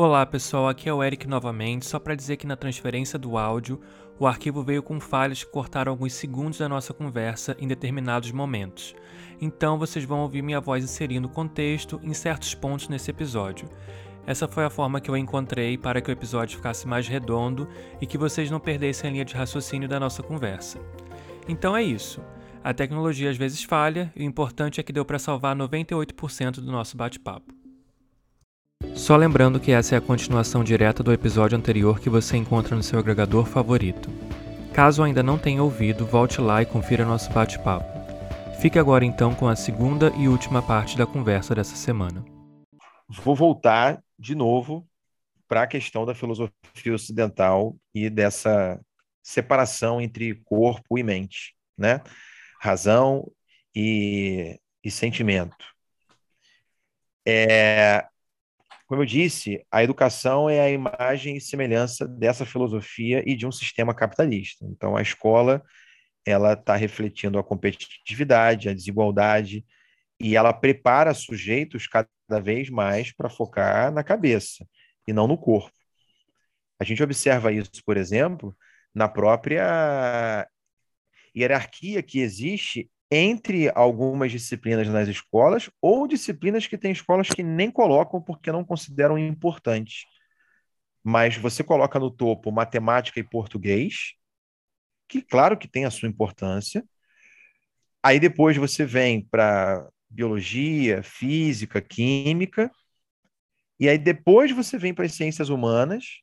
Olá pessoal, aqui é o Eric novamente, só para dizer que na transferência do áudio, o arquivo veio com falhas que cortaram alguns segundos da nossa conversa em determinados momentos. Então vocês vão ouvir minha voz inserindo contexto em certos pontos nesse episódio. Essa foi a forma que eu encontrei para que o episódio ficasse mais redondo e que vocês não perdessem a linha de raciocínio da nossa conversa. Então é isso. A tecnologia às vezes falha e o importante é que deu para salvar 98% do nosso bate-papo. Só lembrando que essa é a continuação direta do episódio anterior que você encontra no seu agregador favorito. Caso ainda não tenha ouvido, volte lá e confira nosso bate-papo. Fique agora então com a segunda e última parte da conversa dessa semana. Vou voltar de novo para a questão da filosofia ocidental e dessa separação entre corpo e mente, né? Razão e, e sentimento. É, como eu disse, a educação é a imagem e semelhança dessa filosofia e de um sistema capitalista. Então, a escola ela está refletindo a competitividade, a desigualdade, e ela prepara sujeitos cada vez mais para focar na cabeça e não no corpo. A gente observa isso, por exemplo, na própria hierarquia que existe entre algumas disciplinas nas escolas ou disciplinas que tem escolas que nem colocam porque não consideram importantes. Mas você coloca no topo matemática e português, que claro que tem a sua importância. Aí depois você vem para biologia, física, química, e aí depois você vem para as ciências humanas,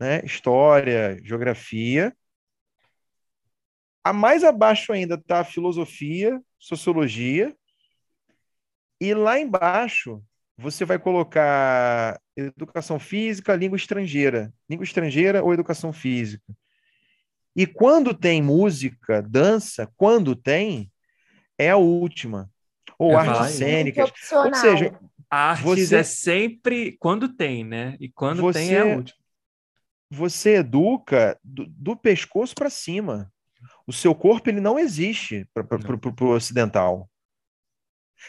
né, história, geografia, a mais abaixo ainda está a filosofia, sociologia. E lá embaixo você vai colocar educação física, língua estrangeira. Língua estrangeira ou educação física. E quando tem música, dança, quando tem, é a última. Ou é artes cênicas. Ou seja, artes você... é sempre quando tem, né? E quando você... tem é a última. Você educa do, do pescoço para cima. O seu corpo ele não existe para o ocidental.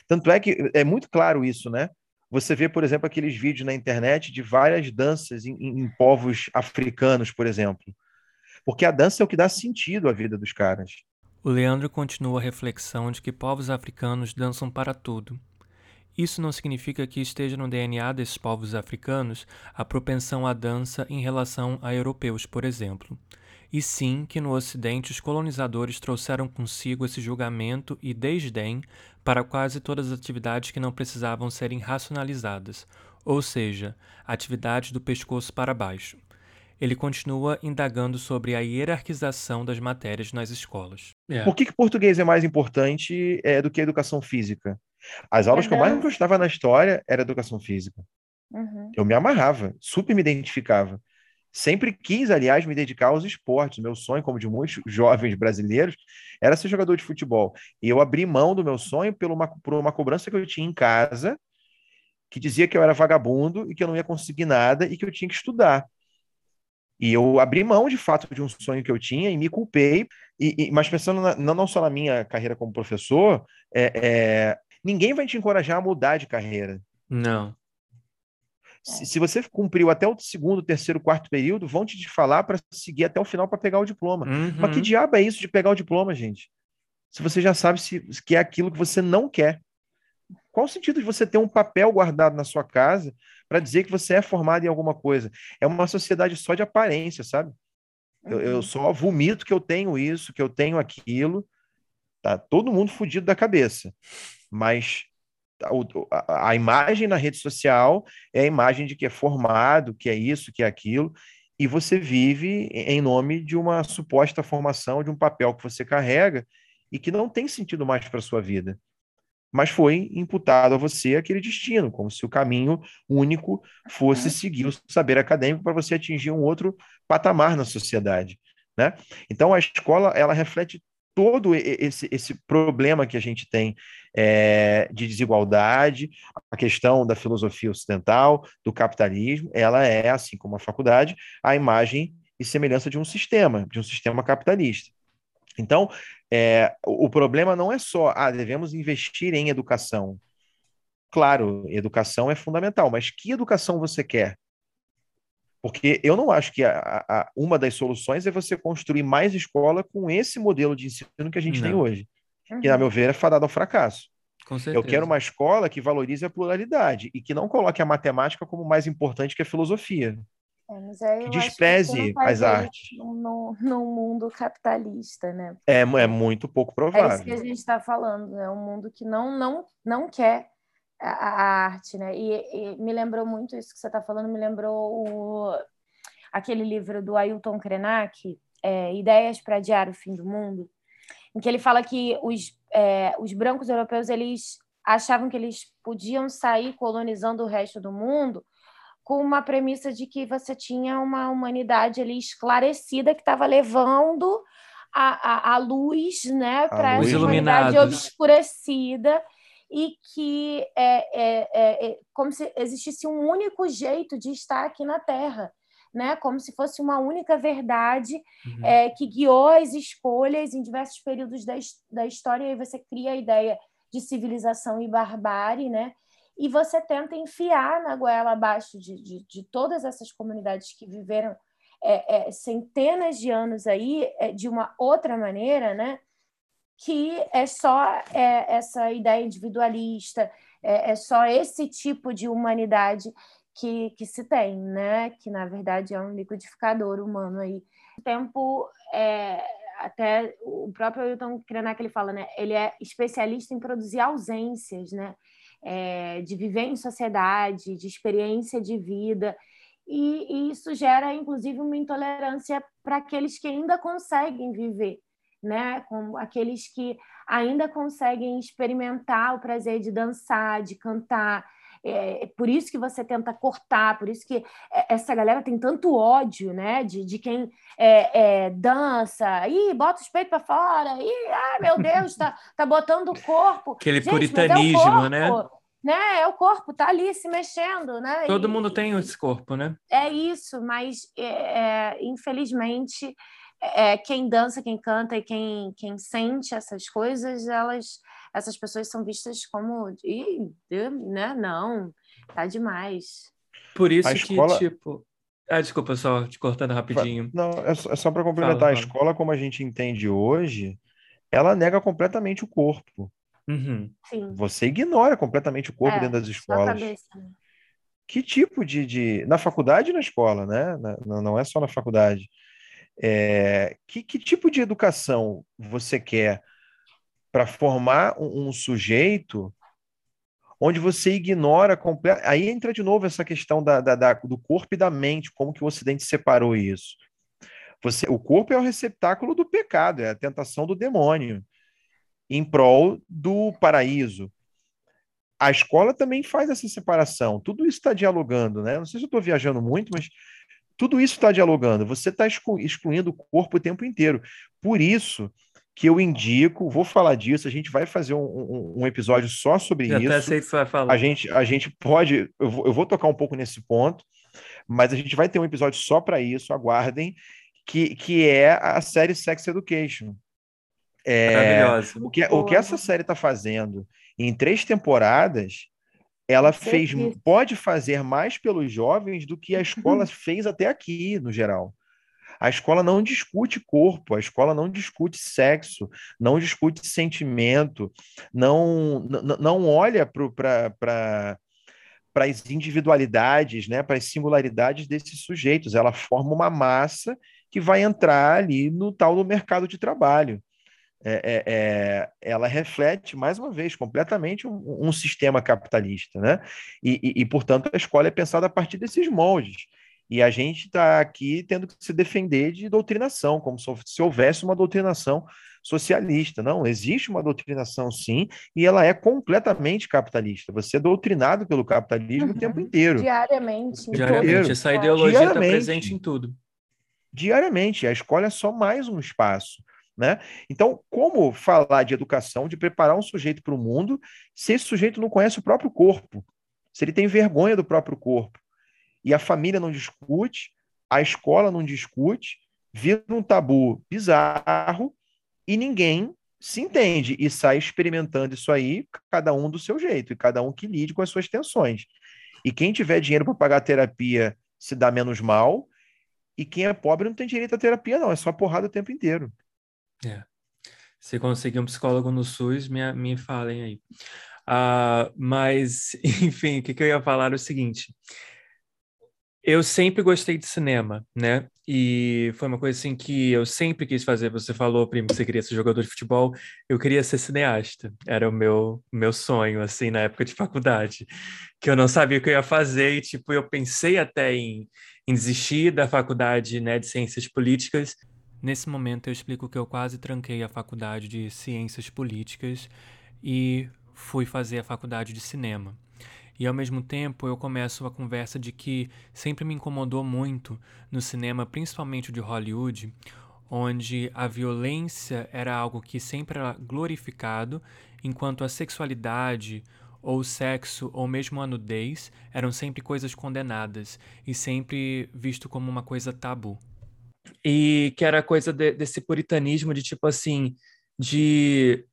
Tanto é que é muito claro isso, né? Você vê, por exemplo, aqueles vídeos na internet de várias danças em, em, povos africanos, por exemplo. Porque a dança é o que dá sentido à vida dos caras. O Leandro continua a reflexão de que povos africanos dançam para tudo. Isso não significa que esteja no DNA desses povos africanos a propensão à dança em relação a europeus, por exemplo e sim que no Ocidente os colonizadores trouxeram consigo esse julgamento e desdém para quase todas as atividades que não precisavam serem racionalizadas, ou seja, atividades do pescoço para baixo. Ele continua indagando sobre a hierarquização das matérias nas escolas. É. Por que, que português é mais importante é, do que a educação física? As aulas uhum. que eu mais gostava na história era educação física. Uhum. Eu me amarrava, super me identificava. Sempre quis, aliás, me dedicar aos esportes. Meu sonho, como de muitos jovens brasileiros, era ser jogador de futebol. E eu abri mão do meu sonho por uma, por uma cobrança que eu tinha em casa, que dizia que eu era vagabundo e que eu não ia conseguir nada e que eu tinha que estudar. E eu abri mão, de fato, de um sonho que eu tinha e me culpei. E, e mas pensando na, não só na minha carreira como professor, é, é, ninguém vai te encorajar a mudar de carreira. Não. Se, se, você cumpriu até o segundo, terceiro, quarto período, vão te falar para seguir até o final para pegar o diploma. Uhum. Mas que diabo é isso de pegar o diploma, gente? Se você já sabe se, que é aquilo que você não quer. Qual o sentido de você ter um papel guardado na sua casa para dizer que você é formado em alguma coisa. É uma sociedade só de aparência, sabe? Eu, eu uhum. só vomito que eu tenho isso, que eu tenho aquilo. Tá todo mundo fudido da cabeça. Mas a, a, imagem na rede social é a imagem de que é formado, que é isso, que é aquilo, e você vive em nome de uma suposta formação, de um papel que você carrega e que não tem sentido mais para a sua vida. Mas foi imputado a você aquele destino, como se o caminho único fosse seguir o saber acadêmico para você atingir um outro patamar na sociedade. Né? Então a escola ela reflete todo esse, esse problema que a gente tem é, de desigualdade, a questão da filosofia ocidental, do capitalismo, ela é, assim como a faculdade, a imagem e semelhança de um sistema, de um sistema capitalista. Então, é, o problema não é só, ah, devemos investir em educação. Claro, educação é fundamental, mas que educação você quer? Porque eu não acho que a, a, uma das soluções é você construir mais escola com esse modelo de ensino que a gente não. tem hoje. Uhum. Que, na meu ver, é fadado ao fracasso. Eu quero uma escola que valorize a pluralidade e que não coloque a matemática como mais importante que a filosofia. É, que despreze que as artes. No, no, mundo capitalista, né? É, é muito pouco provável. É isso que a gente está falando, é né? um mundo que não, não, não quer a, a arte, né? E, e, me lembrou muito isso que você está falando, me lembrou o, aquele livro do Ailton Krenak, é, Ideias para Adiar o Fim do Mundo, em que ele fala que os, é, os brancos europeus eles achavam que eles podiam sair colonizando o resto do mundo com uma premissa de que você tinha uma humanidade ali esclarecida que estava levando a, a, a, luz né, para a humanidade obscurecida e que é, é, é, é, como se existisse um único jeito de estar aqui na Terra, né? Como se fosse uma única verdade uhum. é, que guiou as escolhas em diversos períodos da, da história. E aí você cria a ideia de civilização e barbárie, né? E você tenta enfiar na goela abaixo de, de, de todas essas comunidades que viveram é, é, centenas de anos aí de uma outra maneira, né? Que é só é, essa ideia individualista, é, é, só esse tipo de humanidade que, que se tem, né? Que na verdade é um liquidificador humano aí. O tempo é, até o próprio Ailton Krenak ele fala, né? Ele é especialista em produzir ausências, né? É, de viver em sociedade, de experiência de vida. E, e isso gera, inclusive, uma intolerância para aqueles que ainda conseguem viver né? Com aqueles que ainda conseguem experimentar o prazer de dançar, de cantar. É, por isso que você tenta cortar, por isso que é, essa galera tem tanto ódio, né? De, de quem é, é, dança, e bota os peitos para fora, e ah, meu Deus, tá, tá botando o corpo. Aquele Gente, puritanismo, é corpo, né? né? É o corpo, tá ali se mexendo, né? Todo e, mundo tem esse corpo, né? É isso, mas é, infelizmente é, quem dança, quem canta e quem, quem sente essas coisas, elas, essas pessoas são vistas como, Ih, né? Não, tá demais. Por isso a que, escola... tipo. Ah, desculpa, só te cortando rapidinho. Não, é só, é para complementar. Fala, fala. A escola, como a gente entende hoje, ela nega completamente o corpo. Uhum. Você ignora completamente o corpo é, dentro das escolas. Né? Que tipo de, de. Na faculdade e na escola, né? Na, não é só na faculdade. É, que, que tipo de educação você quer para formar um, um, sujeito onde você ignora completo. Aí entra de novo essa questão da, da, da, do corpo e da mente, como que o Ocidente separou isso. Você, o corpo é o receptáculo do pecado, é a tentação do demônio, em prol do paraíso. A escola também faz essa separação. Tudo isso está dialogando, né? Não sei se eu estou viajando muito, mas tudo isso está dialogando. Você está excluindo o corpo o tempo inteiro. Por isso que eu indico, vou falar disso, a gente vai fazer um, um, um episódio só sobre Já isso. Até sei que você vai falar. A gente, a gente pode, eu vou, eu vou tocar um pouco nesse ponto, mas a gente vai ter um episódio só para isso, aguardem, que, que é a série Sex Education. É, Maravilhosa. O que, o que essa série está fazendo em três temporadas ela fez, pode fazer mais pelos jovens do que a escola fez até aqui, no geral. A escola não discute corpo, a escola não discute sexo, não discute sentimento, não, não olha para para as individualidades, né, para as singularidades desses sujeitos. Ela forma uma massa que vai entrar ali no tal do mercado de trabalho. É, é, é, ela reflete, mais uma vez, completamente um, um sistema capitalista, né? E, e, e, portanto, a escola é pensada a partir desses moldes. E a gente está aqui tendo que se defender de doutrinação, como se houvesse uma doutrinação socialista. Não, existe uma doutrinação, sim, e ela é completamente capitalista. Você é doutrinado pelo capitalismo uhum. o tempo inteiro. Diariamente. Diariamente. Essa ideologia está presente em tudo. Diariamente. A escola é só mais um espaço. Né? Então, como falar de educação, de preparar um sujeito para o mundo, se esse sujeito não conhece o próprio corpo, se ele tem vergonha do próprio corpo, e a família não discute, a escola não discute, vira um tabu bizarro e ninguém se entende e sai experimentando isso aí, cada um do seu jeito, e cada um que lide com as suas tensões. E quem tiver dinheiro para pagar terapia se dá menos mal, e quem é pobre não tem direito à terapia, não, é só porrada o tempo inteiro. É. Se conseguir um psicólogo no SUS, me, me falem aí. Uh, mas, enfim, o que, que eu ia falar é o seguinte. Eu sempre gostei de cinema, né? E foi uma coisa assim que eu sempre quis fazer. Você falou, primo, que você queria ser jogador de futebol. Eu queria ser cineasta. Era o meu, meu sonho, assim, na época de faculdade. Que eu não sabia o que eu ia fazer. E, tipo, eu pensei até em, em desistir da faculdade né, de Ciências Políticas Nesse momento eu explico que eu quase tranquei a faculdade de Ciências Políticas e fui fazer a faculdade de Cinema. E ao mesmo tempo eu começo a conversa de que sempre me incomodou muito no cinema, principalmente de Hollywood, onde a violência era algo que sempre era glorificado, enquanto a sexualidade ou sexo ou mesmo a nudez eram sempre coisas condenadas e sempre visto como uma coisa tabu e que era coisa de, desse puritanismo de tipo assim, de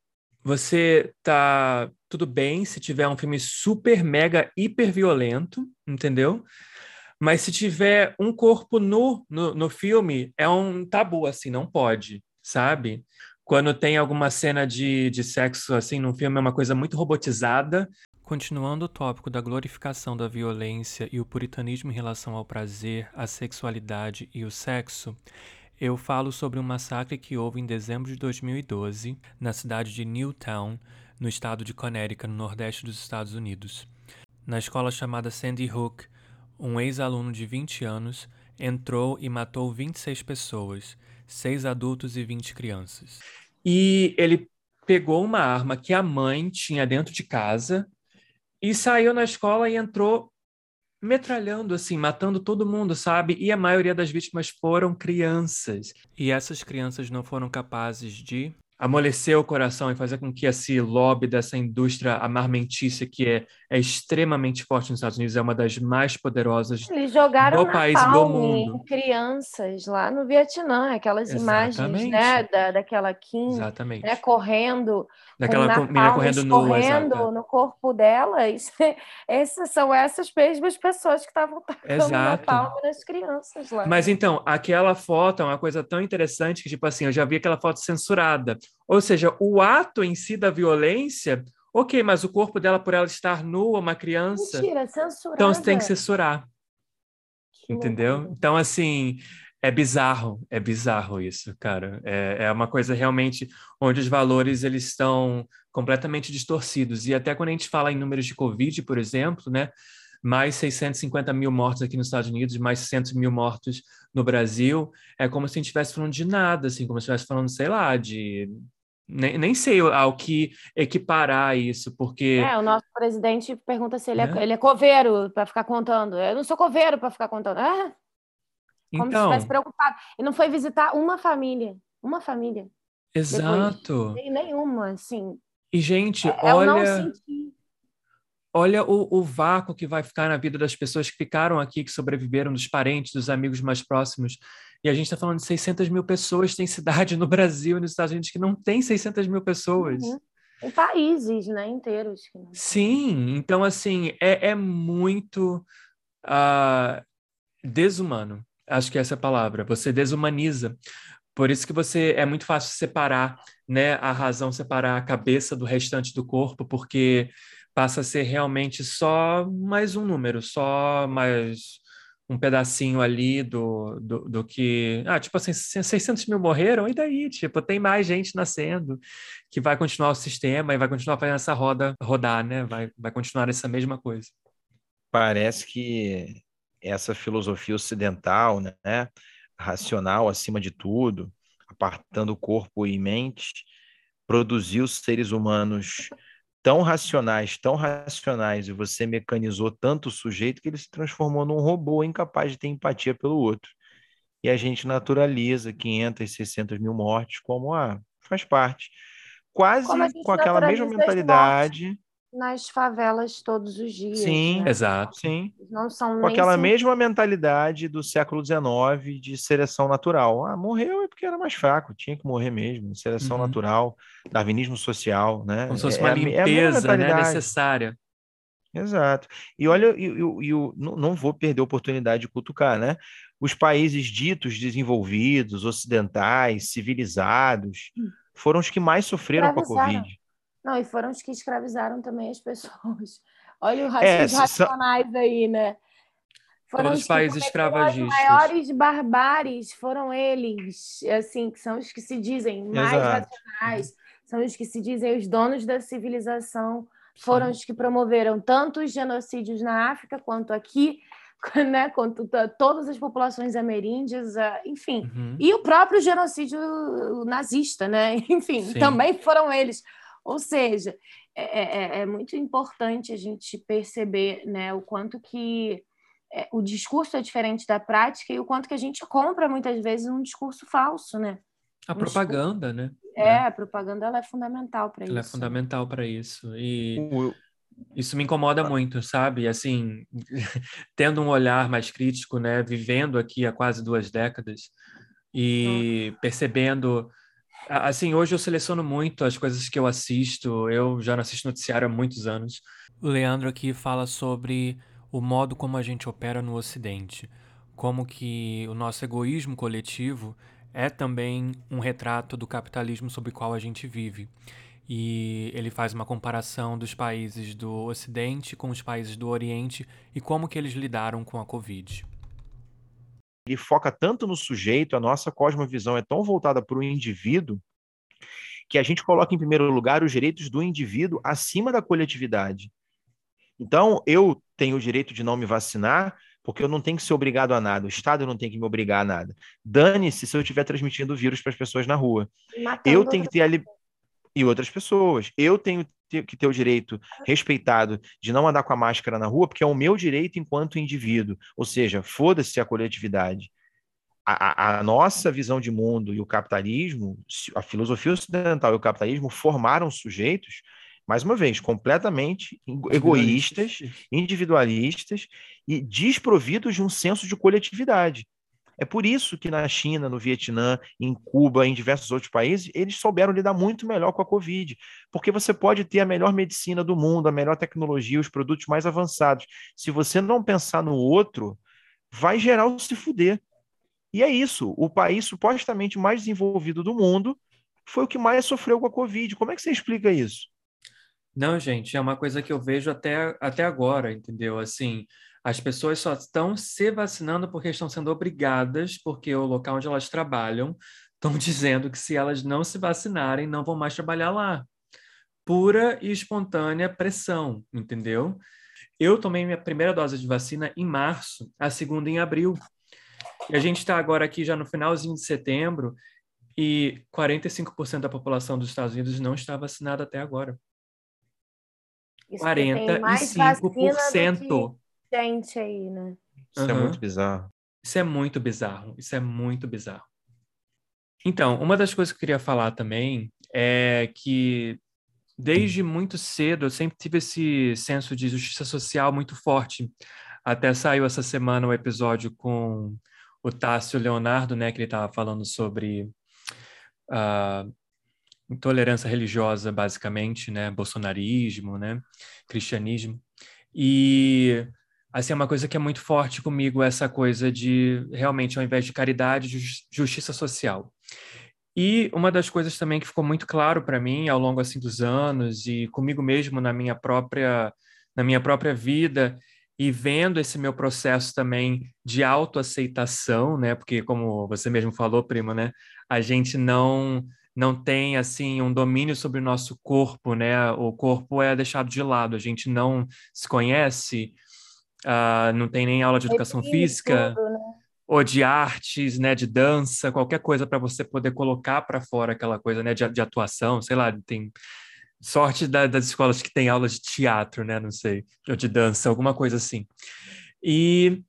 você tá tudo bem se tiver um filme super mega hiper violento, entendeu? Mas se tiver um corpo nu no, no filme, é um tabu, assim, não pode, sabe? Quando tem alguma cena de, de sexo, assim, num filme, é uma coisa muito robotizada, Continuando o tópico da glorificação da violência e o puritanismo em relação ao prazer, a sexualidade e o sexo, eu falo sobre um massacre que houve em dezembro de 2012 na cidade de Newtown, no estado de Connecticut, no nordeste dos Estados Unidos. Na escola chamada Sandy Hook, um ex-aluno de 20 anos entrou e matou 26 pessoas, seis adultos e 20 crianças. E ele pegou uma arma que a mãe tinha dentro de casa e saiu na escola e entrou metralhando, assim, matando todo mundo, sabe? E a maioria das vítimas foram crianças. E essas crianças não foram capazes de amolecer o coração e fazer com que esse lobby dessa indústria armamentícia que é, é extremamente forte nos Estados Unidos, é uma das mais poderosas Eles jogaram do país do mundo. crianças lá no Vietnã, aquelas Exatamente. imagens, né, da, daquela Kim, né, correndo, daquela menina correndo nua, no corpo dela. Isso, essas são essas mesmas pessoas que estavam tacando napalm nas crianças lá. Mas então, aquela foto é uma coisa tão interessante que tipo assim, eu já vi aquela foto censurada. Ou seja, o ato em si da violência, ok, mas o corpo dela, por ela estar nua, uma criança. Mentira, censurada. Então você tem que censurar. Que entendeu? Loucura. Então, assim, é bizarro, é bizarro isso, cara. É, é uma coisa realmente onde os valores eles estão completamente distorcidos. E até quando a gente fala em números de Covid, por exemplo, né? mais 650 mil mortos aqui nos Estados Unidos, mais 600 mil mortos no Brasil, é como se a gente estivesse falando de nada, assim, como se estivesse falando, sei lá, de nem, nem sei ao que equiparar isso, porque. É, o nosso presidente pergunta se ele é, é ele é coveiro para ficar contando. Eu não sou coveiro para ficar contando. Ah, como então, se estivesse preocupado. E não foi visitar uma família. Uma família. Exato. Depois, nenhuma, assim. E, gente, é, olha. Eu não senti olha o, o, vácuo que vai ficar na vida das pessoas que ficaram aqui, que sobreviveram, dos parentes, dos amigos mais próximos. E a gente está falando de 600 mil pessoas. Tem cidade no Brasil e nos Estados Unidos que não tem 600 mil pessoas. Uhum. Em países né, inteiros. Sim, então, assim, é, é muito uh, desumano. Acho que essa é a palavra. Você desumaniza. Por isso que você é muito fácil separar, né, a razão separar a cabeça do restante do corpo, porque passa a ser realmente só mais um número, só mais um pedacinho ali do, do, do, que. Ah, tipo assim, 600 mil morreram, e daí? Tipo, tem mais gente nascendo que vai continuar o sistema e vai continuar fazendo essa roda rodar, né? Vai, vai continuar essa mesma coisa. Parece que essa filosofia ocidental, né? Racional acima de tudo, apartando corpo e mente, produziu seres humanos tão racionais, tão racionais, e você mecanizou tanto o sujeito que ele se transformou num robô incapaz de ter empatia pelo outro. E a gente naturaliza 500, 600 mil mortes como, ah, faz parte. Quase com aquela mesma mentalidade nas favelas todos os dias. Sim, né? exato. Sim. Não são Com aquela mesma mentalidade do século XIX de seleção natural. Ah, morreu é porque era mais fraco, tinha que morrer mesmo. Seleção uhum. natural, darwinismo social, né? Como se fosse é, uma é limpeza é né, necessária. Exato. E olha, eu, eu, eu, não vou perder a oportunidade de cutucar, né? Os países ditos desenvolvidos, ocidentais, civilizados, hum. foram os que mais sofreram com a Covid. Não, e foram os que escravizaram também as pessoas. Olha o é, racionais aí, né? Foram os países escravagistas. Os maiores barbáries foram eles, assim, que são os que se dizem mais Exato. racionais, são os que se dizem os donos da civilização, foram Sim. os que promoveram tanto os genocídios na África quanto aqui, né, quanto todas as populações ameríndias, enfim, uhum. e o próprio genocídio nazista, né? Enfim, Sim. também foram eles. Ou seja, é, é, é, é muito importante a gente perceber né, o quanto que é, o discurso é diferente da prática e o quanto que a gente compra muitas vezes um discurso falso, né? A um propaganda, discurso... né? É, a propaganda ela é fundamental para isso. Ela é fundamental para isso. E isso me incomoda muito, sabe? Assim, tendo um olhar mais crítico, né? Vivendo aqui há quase duas décadas e percebendo Assim, hoje eu seleciono muito as coisas que eu assisto. Eu já não assisto noticiário há muitos anos. O Leandro aqui fala sobre o modo como a gente opera no Ocidente, como que o nosso egoísmo coletivo é também um retrato do capitalismo sobre o qual a gente vive. E ele faz uma comparação dos países do Ocidente com os países do Oriente e como que eles lidaram com a Covid ele foca tanto no sujeito, a nossa cosmovisão é tão voltada para o indivíduo, que a gente coloca em primeiro lugar os direitos do indivíduo acima da coletividade. Então, eu tenho o direito de não me vacinar, porque eu não tenho que ser obrigado a nada, o Estado não tem que me obrigar a nada. Dane-se se eu estiver transmitindo vírus para as pessoas na rua. Matando eu tenho que ter a li... e outras pessoas. Eu tenho que ter o direito respeitado de não andar com a máscara na rua, porque é o meu direito enquanto indivíduo. Ou seja, foda-se a coletividade. A, a, a, nossa visão de mundo e o capitalismo, a filosofia ocidental e o capitalismo formaram sujeitos, mais uma vez, completamente egoístas, individualistas e desprovidos de um senso de coletividade. É por isso que na China, no Vietnã, em Cuba, em diversos outros países, eles souberam lidar muito melhor com a Covid, porque você pode ter a melhor medicina do mundo, a melhor tecnologia, os produtos mais avançados. Se você não pensar no outro, vai geral se fuder. E é isso. O país supostamente mais desenvolvido do mundo foi o que mais sofreu com a Covid. Como é que você explica isso? Não, gente, é uma coisa que eu vejo até, até agora, entendeu? Assim, as pessoas só estão se vacinando porque estão sendo obrigadas, porque o local onde elas trabalham estão dizendo que se elas não se vacinarem, não vão mais trabalhar lá. Pura e espontânea pressão, entendeu? Eu tomei minha primeira dose de vacina em março, a segunda em abril. E a gente está agora aqui já no finalzinho de setembro e 45% da população dos Estados Unidos não está vacinada até agora. Isso 45% gente aí, né? Isso uhum. é muito bizarro. Isso é muito bizarro. Isso é muito bizarro. Então, uma das coisas que eu queria falar também é que desde muito cedo eu sempre tive esse senso de justiça social muito forte. Até saiu essa semana o um episódio com o Tássio Leonardo, né, que ele estava falando sobre uh, intolerância religiosa, basicamente, né, bolsonarismo, né, cristianismo. E assim, é uma coisa que é muito forte comigo, essa coisa de, realmente, ao invés de caridade, justiça social. E uma das coisas também que ficou muito claro para mim ao longo assim dos anos e comigo mesmo na minha própria na minha própria vida e vendo esse meu processo também de autoaceitação, né? Porque como você mesmo falou, prima, né? A gente não não tem assim um domínio sobre o nosso corpo, né? O corpo é deixado de lado, a gente não se conhece, uh, não tem nem aula de educação física. Tudo, né? ou de artes, né, de dança, qualquer coisa para você poder colocar para fora aquela coisa, né, de, de, atuação, sei lá, tem sorte da, das escolas que tem aula de teatro, né, não sei, ou de dança, alguma coisa assim. E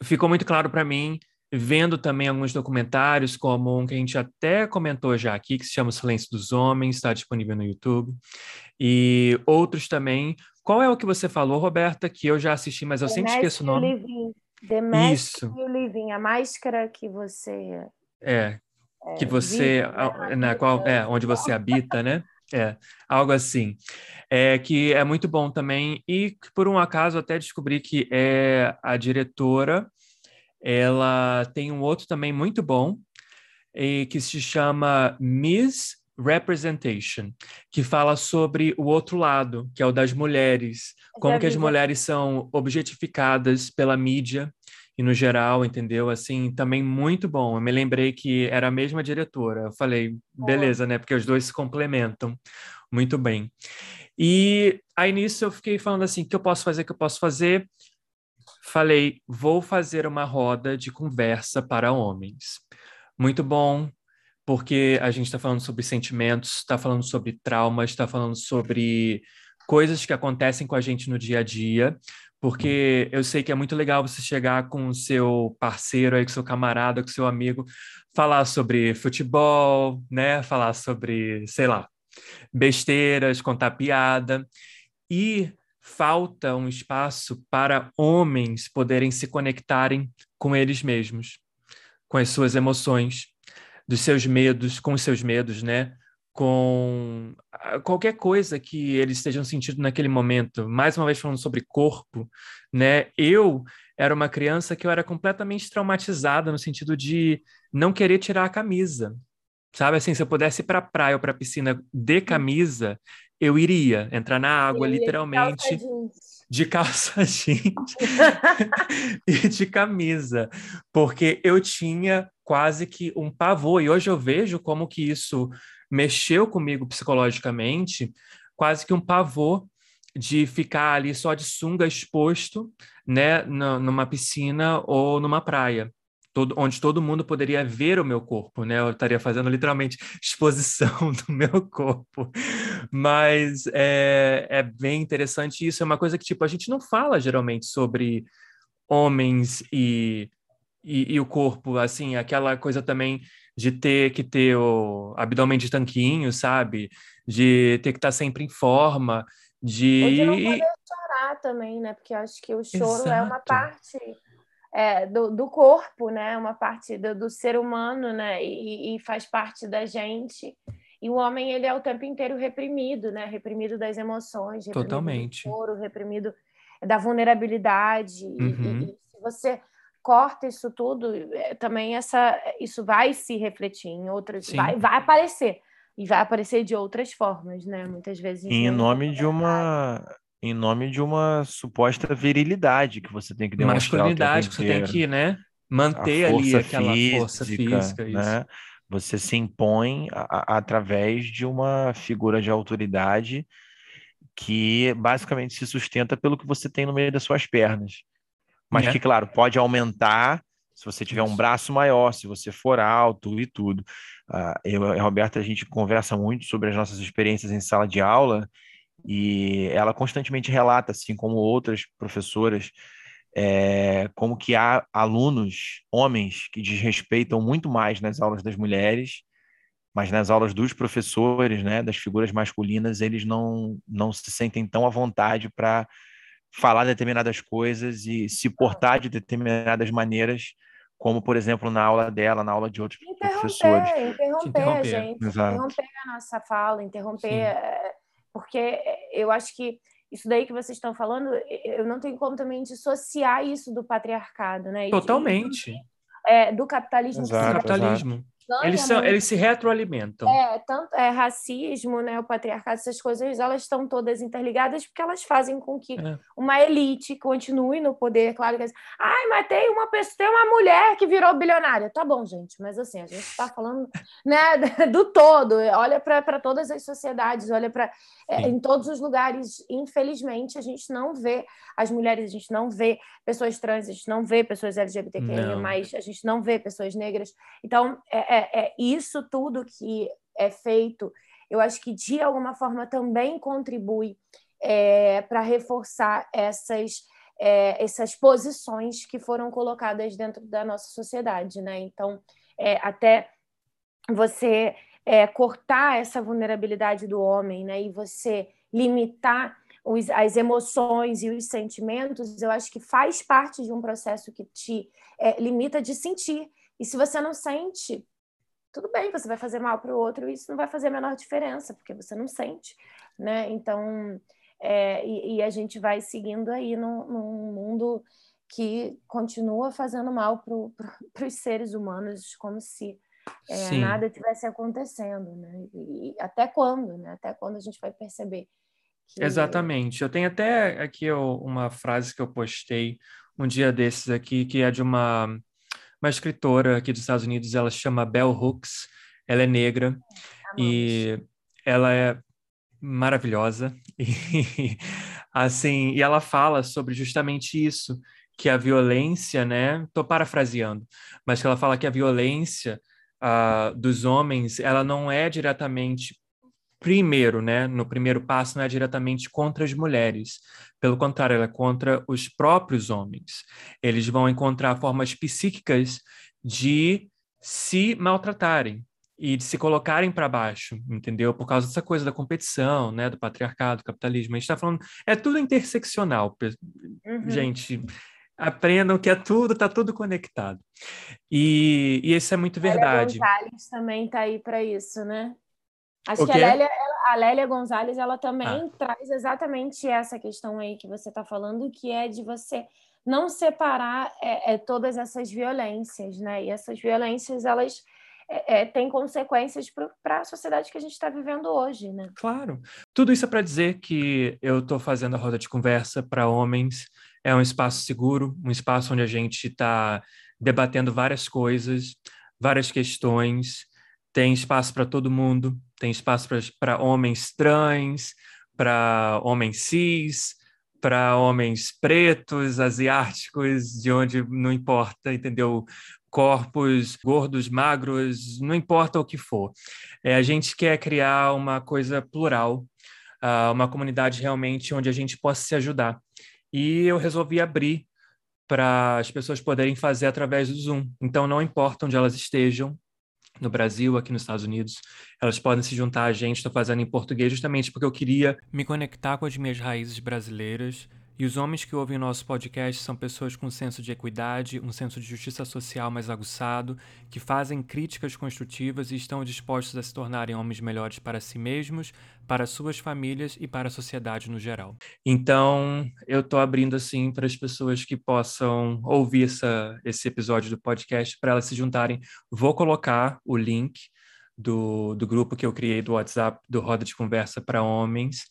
ficou muito claro para mim, vendo também alguns documentários, como um que a gente até comentou já aqui, que se chama Silêncio dos Homens, está disponível no YouTube, e outros também. Qual é o que você falou, Roberta, que eu já assisti, mas eu sempre esqueço o nome? Living. The Mask Isso. You Living, a máscara que você é, é que você na qual é onde você habita, né? É, algo assim. É que é muito bom também e por um acaso até descobri que é a diretora, ela tem um outro também muito bom e que se chama Miss Representation, que fala sobre o outro lado, que é o das mulheres, como que as mulheres são objetificadas pela mídia e no geral, entendeu? Assim, também muito bom. Eu me lembrei que era a mesma diretora. Eu falei, beleza, né? Porque os dois se complementam muito bem. E aí nisso eu fiquei falando assim, o que eu posso fazer, o que eu posso fazer? Falei, vou fazer uma roda de conversa para homens. Muito bom, porque a gente está falando sobre sentimentos, está falando sobre traumas, está falando sobre coisas que acontecem com a gente no dia a dia, porque eu sei que é muito legal você chegar com o seu parceiro aí, com o seu camarada, com o seu amigo, falar sobre futebol, né? Falar sobre, sei lá, besteiras, contar piada. E falta um espaço para homens poderem se conectarem com eles mesmos, com as suas emoções, dos seus medos, com os seus medos, né? Com qualquer coisa que eles estejam sentindo naquele momento. Mais uma vez falando sobre corpo, né? Eu era uma criança que eu era completamente traumatizada no sentido de não querer tirar a camisa. Sabe assim, se eu pudesse ir para a praia ou para a piscina de camisa, eu iria entrar na água, literalmente de calça jeans e de camisa, porque eu tinha quase que um pavor, e hoje eu vejo como que isso mexeu comigo psicologicamente, quase que um pavor de ficar ali só de sunga exposto, né, numa piscina ou numa praia todo, onde todo mundo poderia ver o meu corpo, né? Eu estaria fazendo literalmente exposição do meu corpo. Mas é, é bem interessante isso. É uma coisa que, tipo, a gente não fala geralmente sobre homens e, e, e o corpo, assim, aquela coisa também de ter que ter o abdômen de tanquinho, sabe? De ter que estar sempre em forma, de... Ou de não poder chorar também, né? Porque eu acho que o choro Exato. é uma parte é, do, do, corpo, né? Uma parte do, do ser humano, né? E, e, faz parte da gente. E o homem ele é o tempo inteiro reprimido, né? Reprimido das emoções, reprimido totalmente, do choro, reprimido da vulnerabilidade. Uhum. E, e, se você corta isso tudo, é, também essa isso vai se refletir em outras, vai, vai aparecer e vai aparecer de outras formas, né? Muitas vezes. Em nome de uma em nome de uma suposta virilidade que você tem que demonstrar. Masculinidade que você tem que, né? Manter ali aquela física, força física. Né? Você se impõe a, a, através de uma figura de autoridade que basicamente se sustenta pelo que você tem no meio das suas pernas. Mas é. que, claro, pode aumentar se você tiver um braço maior, se você for alto e tudo. Uh, eu e a Roberta, a gente conversa muito sobre as nossas experiências em sala de aula e ela constantemente relata, assim como outras professoras, é, como que há alunos, homens, que desrespeitam muito mais nas aulas das mulheres, mas nas aulas dos professores, né, das figuras masculinas, eles não, não se sentem tão à vontade para falar determinadas coisas e se portar de determinadas maneiras, como, por exemplo, na aula dela, na aula de outros interromper, professores. Interromper, interromper, gente, Exato. interromper a nossa fala, interromper eh, porque eh, eu acho que isso daí que vocês estão falando, eu não tenho como também dissociar isso do patriarcado, né? Totalmente. é, do capitalismo. Exato, capitalismo. Eles, são, muito. eles se retroalimentam. É, tanto é racismo, né, o patriarcado, essas coisas, elas estão todas interligadas porque elas fazem com que É. uma elite continue no poder. Claro que ai, mas tem uma pessoa, tem uma mulher que virou bilionária. Tá bom, gente, mas assim, a gente está falando né, do todo. Olha para todas as sociedades, olha para Sim. em todos os lugares. Infelizmente, a gente não vê as mulheres, a gente não vê pessoas trans, a gente não vê pessoas LGBTQIA+, Não. a gente não vê pessoas negras. Então, é, é- é isso tudo que é feito, eu acho que de alguma forma também contribui para reforçar essas, é, essas posições que foram colocadas dentro da nossa sociedade, né? Então, é, até você é, cortar essa vulnerabilidade do homem, né? E você limitar os, as emoções e os sentimentos, eu acho que faz parte de um processo que te é, limita de sentir. E se você não sente, tudo bem, você vai fazer mal para o outro isso não vai fazer a menor diferença, porque você não sente, né? Então, é, e, e a gente vai seguindo aí num, num mundo que continua fazendo mal para os seres humanos, como se é, nada tivesse acontecendo, né? E, e até quando, né? Até quando a gente vai perceber que... Exatamente. Eu tenho até aqui eu- uma frase que eu postei um dia desses aqui, que é de uma, uma escritora aqui dos Estados Unidos, ela se chama Bell Hooks, ela é negra Amamos. e ela é maravilhosa e assim, e ela fala sobre justamente isso, que a violência, né? Tô parafraseando, mas que ela fala que a violência ah, dos homens, ela não é diretamente primeiro, né, no primeiro passo, não é diretamente contra as mulheres. Pelo contrário, ela é contra os próprios homens. Eles vão encontrar formas psíquicas de se maltratarem e de se colocarem para baixo, entendeu? Por causa dessa coisa da competição, né, do patriarcado, do capitalismo. A gente está falando, é tudo interseccional, Uhum. gente. Aprendam que é tudo, tá tudo conectado. E, e isso é muito verdade. Gonzalez também está aí para isso, né? Acho O que a? Lélia, a Lélia Gonzalez ela também Ah. traz exatamente essa questão aí que você está falando, que é de você não separar é, é, todas essas violências, né? E essas violências elas é, é, têm consequências para a sociedade que a gente está vivendo hoje, né? Claro. Tudo isso é para dizer que eu estou fazendo a roda de conversa para homens. É um espaço seguro, um espaço onde a gente está debatendo várias coisas, várias questões. Tem espaço para todo mundo. Tem espaço para homens trans, para homens cis, para homens pretos, asiáticos, de onde não importa, entendeu? Corpos gordos, magros, não importa o que for. É, a gente quer criar uma coisa plural, ah, uma comunidade realmente onde a gente possa se ajudar. E eu resolvi abrir para as pessoas poderem fazer através do Zoom. Então, não importa onde elas estejam, no Brasil, aqui nos Estados Unidos, elas podem se juntar a gente. Estou fazendo em português justamente porque eu queria me conectar com as minhas raízes brasileiras. E os homens que ouvem nosso podcast são pessoas com um senso de equidade, um senso de justiça social mais aguçado, que fazem críticas construtivas e estão dispostos a se tornarem homens melhores para si mesmos, para suas famílias e para a sociedade no geral. Então, eu estou abrindo assim para as pessoas que possam ouvir essa, esse episódio do podcast, para elas se juntarem. Vou colocar o link do, do grupo que eu criei do WhatsApp, do Roda de Conversa para Homens,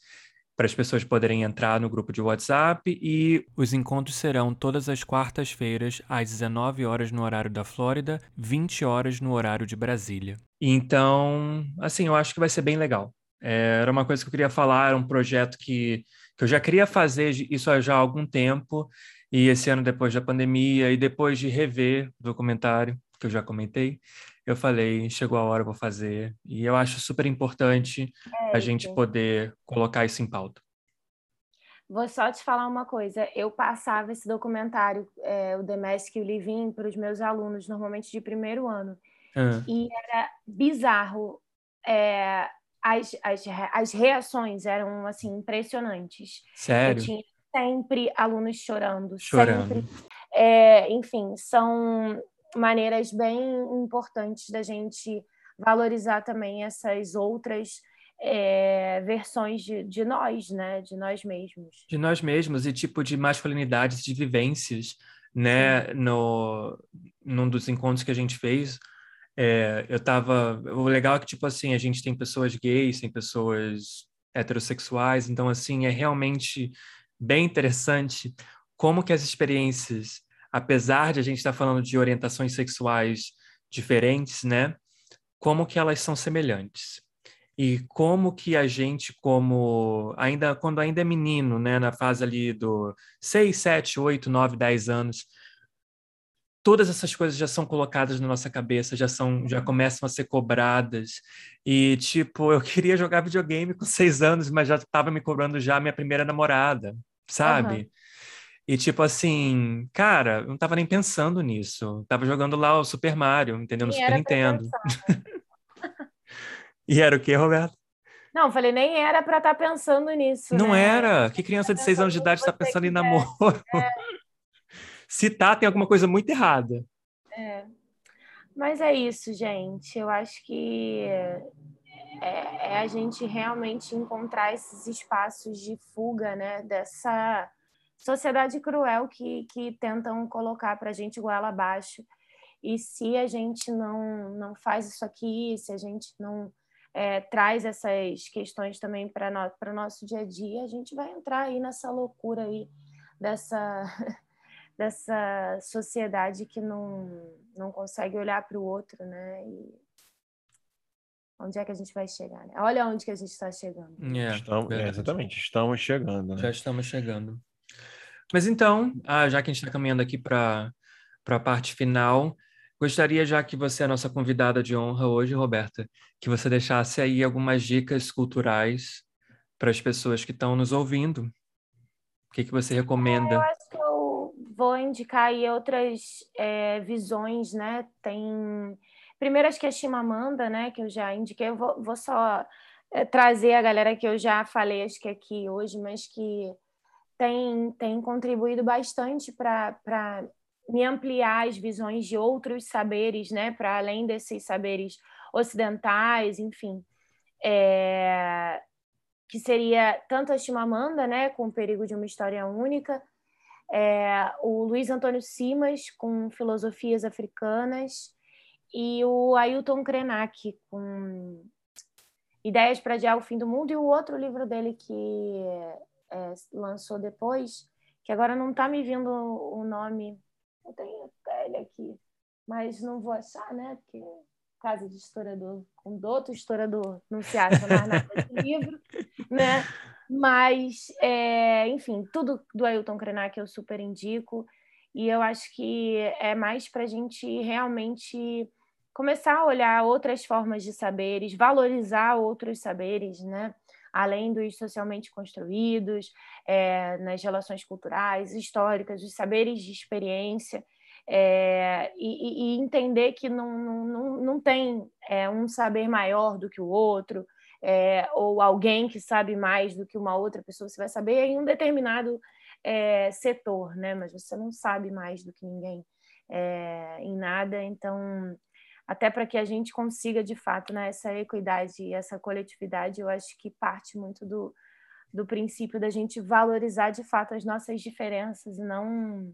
para as pessoas poderem entrar no grupo de WhatsApp e os encontros serão todas as quartas-feiras às 19 horas no horário da Flórida, 20 horas no horário de Brasília. Então, assim, eu acho que vai ser bem legal. É, era uma coisa que eu queria falar, era um projeto que, que eu já queria fazer isso já há algum tempo, e esse ano, depois da pandemia, e depois de rever o documentário, que eu já comentei, eu falei, chegou a hora, eu vou fazer. E eu acho super importante É, a gente isso. poder colocar isso em pauta. Vou só te falar uma coisa. Eu passava esse documentário, é, o Mask e o Living, para os meus alunos, normalmente de primeiro ano. Ah, E era bizarro. É, as, as, as reações eram, assim, impressionantes. Eu sério? tinha sempre alunos chorando, Chorando. sempre. É, enfim, são maneiras bem importantes da gente valorizar também essas outras é, versões de, de nós, né? De nós mesmos. De nós mesmos e tipo de masculinidades, de vivências, né? No, num dos encontros que a gente fez, É, eu tava. O legal é que, tipo assim, a gente tem pessoas gays, tem pessoas heterossexuais, então, assim, é realmente bem interessante como que as experiências, apesar de a gente estar tá falando de orientações sexuais diferentes, né? Como que elas são semelhantes. E como que a gente, como ainda quando ainda é menino, né, na fase ali do 6, 7, 8, 9, 10 anos, todas essas coisas já são colocadas na nossa cabeça, já são, já começam a ser cobradas. E tipo, eu queria jogar videogame com seis anos, mas já estava me cobrando já minha primeira namorada, sabe? Uhum. E tipo assim, cara, eu não tava nem pensando nisso. Tava jogando lá o Super Mario, entendeu? No Super Nintendo. Né? e era o que, Roberto? Não, falei, nem era para estar tá pensando nisso. Não né? era. Que criança de seis anos de idade está pensando em namoro? É. Se tá, tem alguma coisa muito errada. É. Mas é isso, gente. Eu acho que é, é, a gente realmente encontrar esses espaços de fuga, né? Dessa sociedade cruel que, que tentam colocar para a gente goela abaixo. E se a gente não, não faz isso aqui, se a gente não é, traz essas questões também para no, o nosso dia a dia, a gente vai entrar aí nessa loucura aí dessa, dessa sociedade que não, não consegue olhar para o outro, né? E onde é que a gente vai chegar? Né? Olha onde que a gente está chegando. É, estamos, é, exatamente, estamos chegando. Né? Já estamos chegando. Mas então, ah, já que a gente está caminhando aqui para a parte final, gostaria, já que você é a nossa convidada de honra hoje, Roberta, que você deixasse aí algumas dicas culturais para as pessoas que estão nos ouvindo. O que, que você recomenda? eu acho que eu vou indicar aí outras é, visões, né? Tem primeiro acho que a Chimamanda, né? Que eu já indiquei. Eu vou, vou só é, trazer a galera que eu já falei, acho que aqui hoje, mas que tem, tem contribuído bastante para me ampliar as visões de outros saberes, né, para além desses saberes ocidentais, enfim, é, que seria tanto a Chimamanda, né, com o perigo de uma história única, é, o Luiz Antônio Simas com filosofias africanas e o Ailton Krenak com ideias para adiar o fim do mundo e o outro livro dele que é, lançou depois, que agora não está me vindo o nome. Eu tenho ele aqui, mas não vou achar, né? Porque casa de historiador, com outro historiador, não se acha mais nada de livro, né? Mas, é, enfim, tudo do Ailton Krenak eu super indico. E eu acho que é mais para a gente realmente começar a olhar outras formas de saberes, valorizar outros saberes, né? Além dos socialmente construídos, é, nas relações culturais, históricas, os saberes de experiência, é, e, e, entender que não, não, não tem é, um saber maior do que o outro, é, ou alguém que sabe mais do que uma outra pessoa, você vai saber em um determinado é, setor, né? mas você não sabe mais do que ninguém é, em nada, então até para que a gente consiga, de fato, né, essa equidade e essa coletividade, eu acho que parte muito do, do princípio da gente valorizar, de fato, as nossas diferenças e não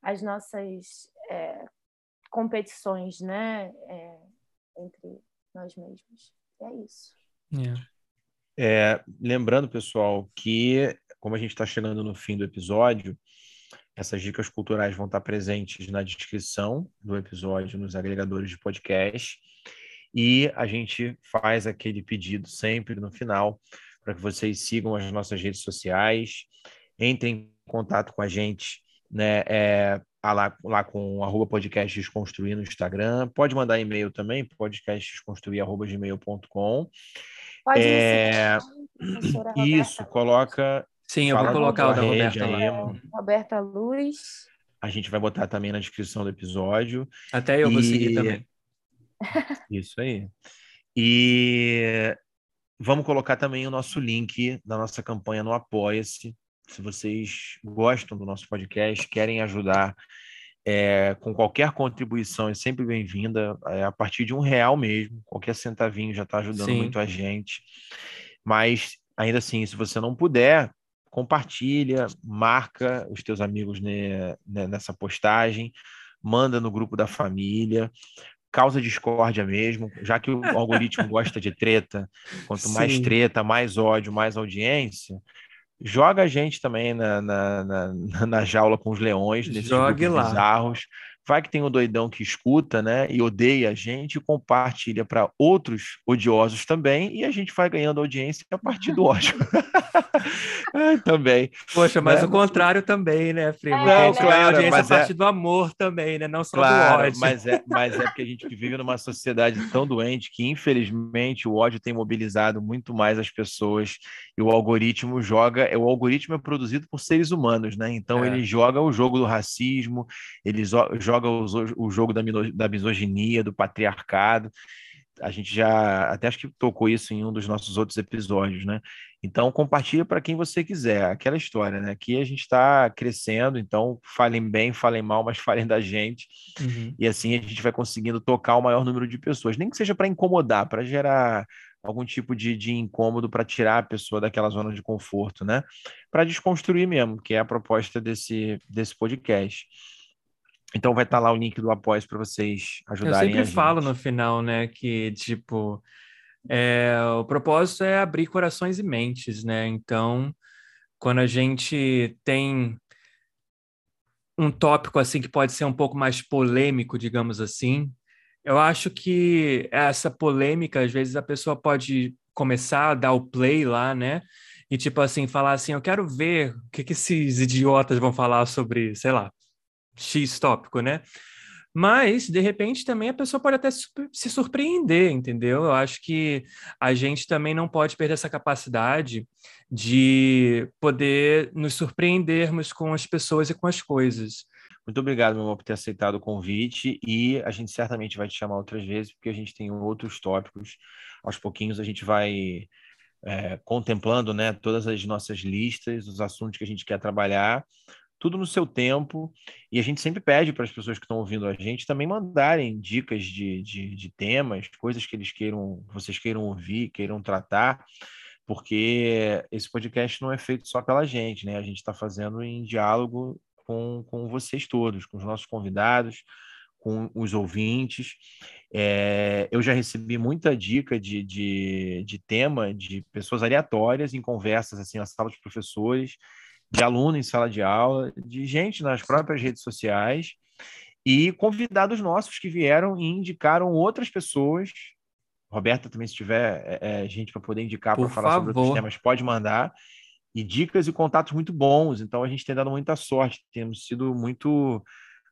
as nossas é, competições, né, é, entre nós mesmos. É isso. Yeah. É, lembrando, pessoal, que como a gente está chegando no fim do episódio, essas dicas culturais vão estar presentes na descrição do episódio, nos agregadores de podcast. E a gente faz aquele pedido sempre no final para que vocês sigam as nossas redes sociais, entrem em contato com a gente, né? É, lá, lá com arroba podcast desconstruir no Instagram. Pode mandar e-mail também, podcastdesconstruir.gmail.com. Pode é, isso, coloca Sim, eu vou colocar o da Roberta aí. Roberta Luz. A gente vai botar também na descrição do episódio. Até eu e... vou seguir também. Isso aí. E vamos colocar também o nosso link da nossa campanha no Apoia-se. Se vocês gostam do nosso podcast, querem ajudar é, com qualquer contribuição, é sempre bem-vinda. É, a partir de um real mesmo, qualquer centavinho já está ajudando Sim. muito a gente. Mas ainda assim, se você não puder, compartilha, marca os teus amigos né, nessa postagem, manda no grupo da família, causa discórdia mesmo, já que o algoritmo gosta de treta, quanto mais Sim. treta, mais ódio, mais audiência, joga a gente também na, na, na, na jaula com os leões, nesses Jogue lá. bizarros, vai que tem um doidão que escuta, né, e odeia a gente, e compartilha para outros odiosos também, e a gente vai ganhando audiência a partir do ódio. também. Poxa, mas né? o contrário também, né, Primo? Não, a gente claro, ganha audiência a partir é... do amor também, né, não só claro, do ódio. Mas é, mas é porque a gente vive numa sociedade tão doente que, infelizmente, o ódio tem mobilizado muito mais as pessoas, e o algoritmo joga, o algoritmo é produzido por seres humanos, né, então é. ele joga o jogo do racismo, ele joga joga o, o jogo da, da misoginia, do patriarcado. A gente já até acho que tocou isso em um dos nossos outros episódios, né? Então compartilha para quem você quiser, aquela história, né? Aqui a gente está crescendo, então falem bem, falem mal, mas falem da gente. Uhum. E assim a gente vai conseguindo tocar o maior número de pessoas, nem que seja para incomodar, para gerar algum tipo de, de incômodo para tirar a pessoa daquela zona de conforto, né? Para desconstruir mesmo, que é a proposta desse, desse podcast. Então vai estar tá lá o link do Após para vocês ajudarem. Eu sempre falo no final, né, que tipo é, o propósito é abrir corações e mentes, né? Então, quando a gente tem um tópico assim que pode ser um pouco mais polêmico, digamos assim, eu acho que essa polêmica, às vezes a pessoa pode começar a dar o play lá, né? E tipo assim, falar assim, eu quero ver o que, que esses idiotas vão falar sobre, sei lá, X tópico, né? Mas, de repente, também a pessoa pode até se surpreender, entendeu? Eu acho que a gente também não pode perder essa capacidade de poder nos surpreendermos com as pessoas e com as coisas. Muito obrigado, meu amor, por ter aceitado o convite e a gente certamente vai te chamar outras vezes, porque a gente tem outros tópicos. Aos pouquinhos a gente vai é, contemplando né, todas as nossas listas, os assuntos que a gente quer trabalhar tudo no seu tempo. E a gente sempre pede para as pessoas que estão ouvindo a gente também mandarem dicas de, de, de, temas, coisas que eles queiram, vocês queiram ouvir, queiram tratar, porque esse podcast não é feito só pela gente, né? A gente está fazendo em diálogo com, com vocês todos, com os nossos convidados, com os ouvintes. É, eu já recebi muita dica de, de, de tema de pessoas aleatórias em conversas assim na sala de professores de aluno em sala de aula, de gente nas próprias redes sociais e convidados nossos que vieram e indicaram outras pessoas. Roberta, também, se tiver é, é gente para poder indicar para falar sobre outros temas, pode mandar. E dicas e contatos muito bons. Então, a gente tem dado muita sorte, temos sido muito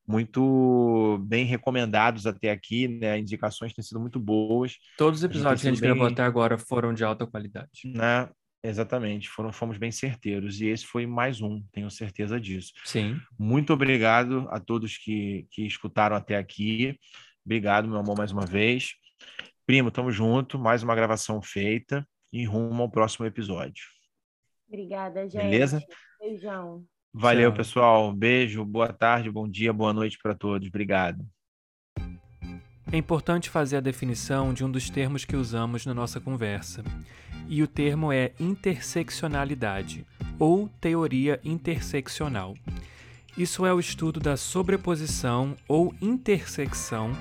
muito bem recomendados até aqui, né? Indicações têm sido muito boas. Todos os episódios que a gente gravou até agora foram de alta qualidade. Né? Exatamente, foram, fomos bem certeiros e esse foi mais um, tenho certeza disso. Sim. Muito obrigado a todos que, que escutaram até aqui. Obrigado, meu amor, mais uma vez. Primo, tamo junto, mais uma gravação feita e rumo ao próximo episódio. Obrigada, gente. Beleza? Beijão. Valeu, Tchau. pessoal. Beijo, boa tarde, bom dia, boa noite para todos. Obrigado. É importante fazer a definição de um dos termos que usamos na nossa conversa e o termo é interseccionalidade ou teoria interseccional. Isso é o estudo da sobreposição ou intersecção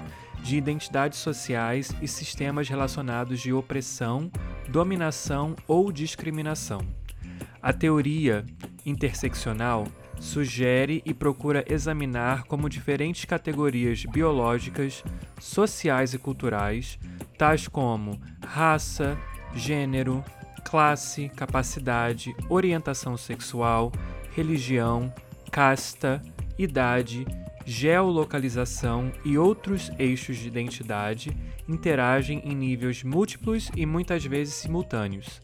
de identidades sociais e sistemas relacionados de opressão, dominação ou discriminação. A teoria interseccional sugere e procura examinar como diferentes categorias biológicas, sociais e culturais, tais como raça, gênero, classe, capacidade, orientação sexual, religião, casta, idade, geolocalização e outros eixos de identidade interagem em níveis múltiplos e muitas vezes simultâneos.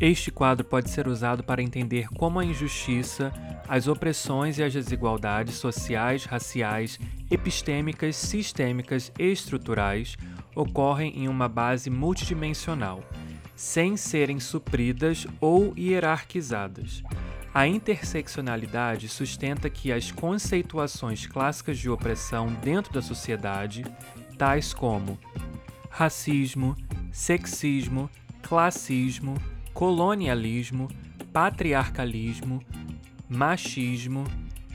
Este quadro pode ser usado para entender como a injustiça, as opressões e as desigualdades sociais, raciais, epistêmicas, sistêmicas e estruturais ocorrem em uma base multidimensional, sem serem supridas ou hierarquizadas. A interseccionalidade sustenta que as conceituações clássicas de opressão dentro da sociedade, tais como racismo, sexismo, classismo, colonialismo, patriarcalismo, machismo,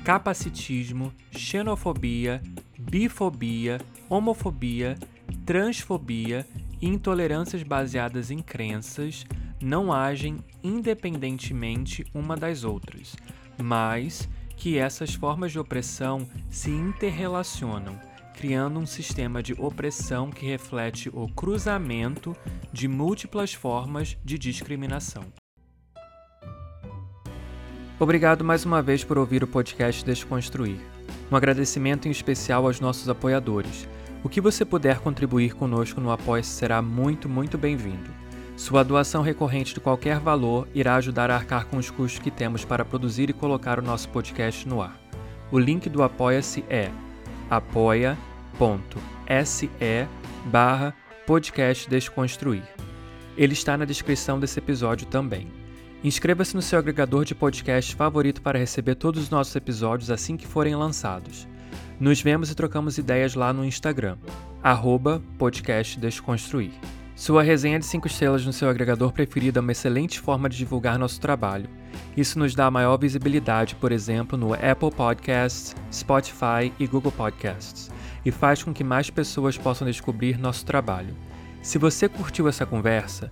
capacitismo, xenofobia, bifobia, homofobia, transfobia intolerâncias baseadas em crenças não agem independentemente uma das outras, mas que essas formas de opressão se interrelacionam, criando um sistema de opressão que reflete o cruzamento de múltiplas formas de discriminação. Obrigado mais uma vez por ouvir o podcast Desconstruir. Um agradecimento em especial aos nossos apoiadores. O que você puder contribuir conosco no apoia será muito, muito bem-vindo. Sua doação recorrente de qualquer valor irá ajudar a arcar com os custos que temos para produzir e colocar o nosso podcast no ar. O link do Apoia-se é apoia.se barra podcast Desconstruir. Ele está na descrição desse episódio também. Inscreva-se no seu agregador de podcast favorito para receber todos os nossos episódios assim que forem lançados. Nos vemos e trocamos ideias lá no Instagram, arroba podcast Desconstruir. Sua resenha de 5 estrelas no seu agregador preferido é uma excelente forma de divulgar nosso trabalho. Isso nos dá maior visibilidade, por exemplo, no Apple Podcasts, Spotify e Google Podcasts, e faz com que mais pessoas possam descobrir nosso trabalho. Se você curtiu essa conversa,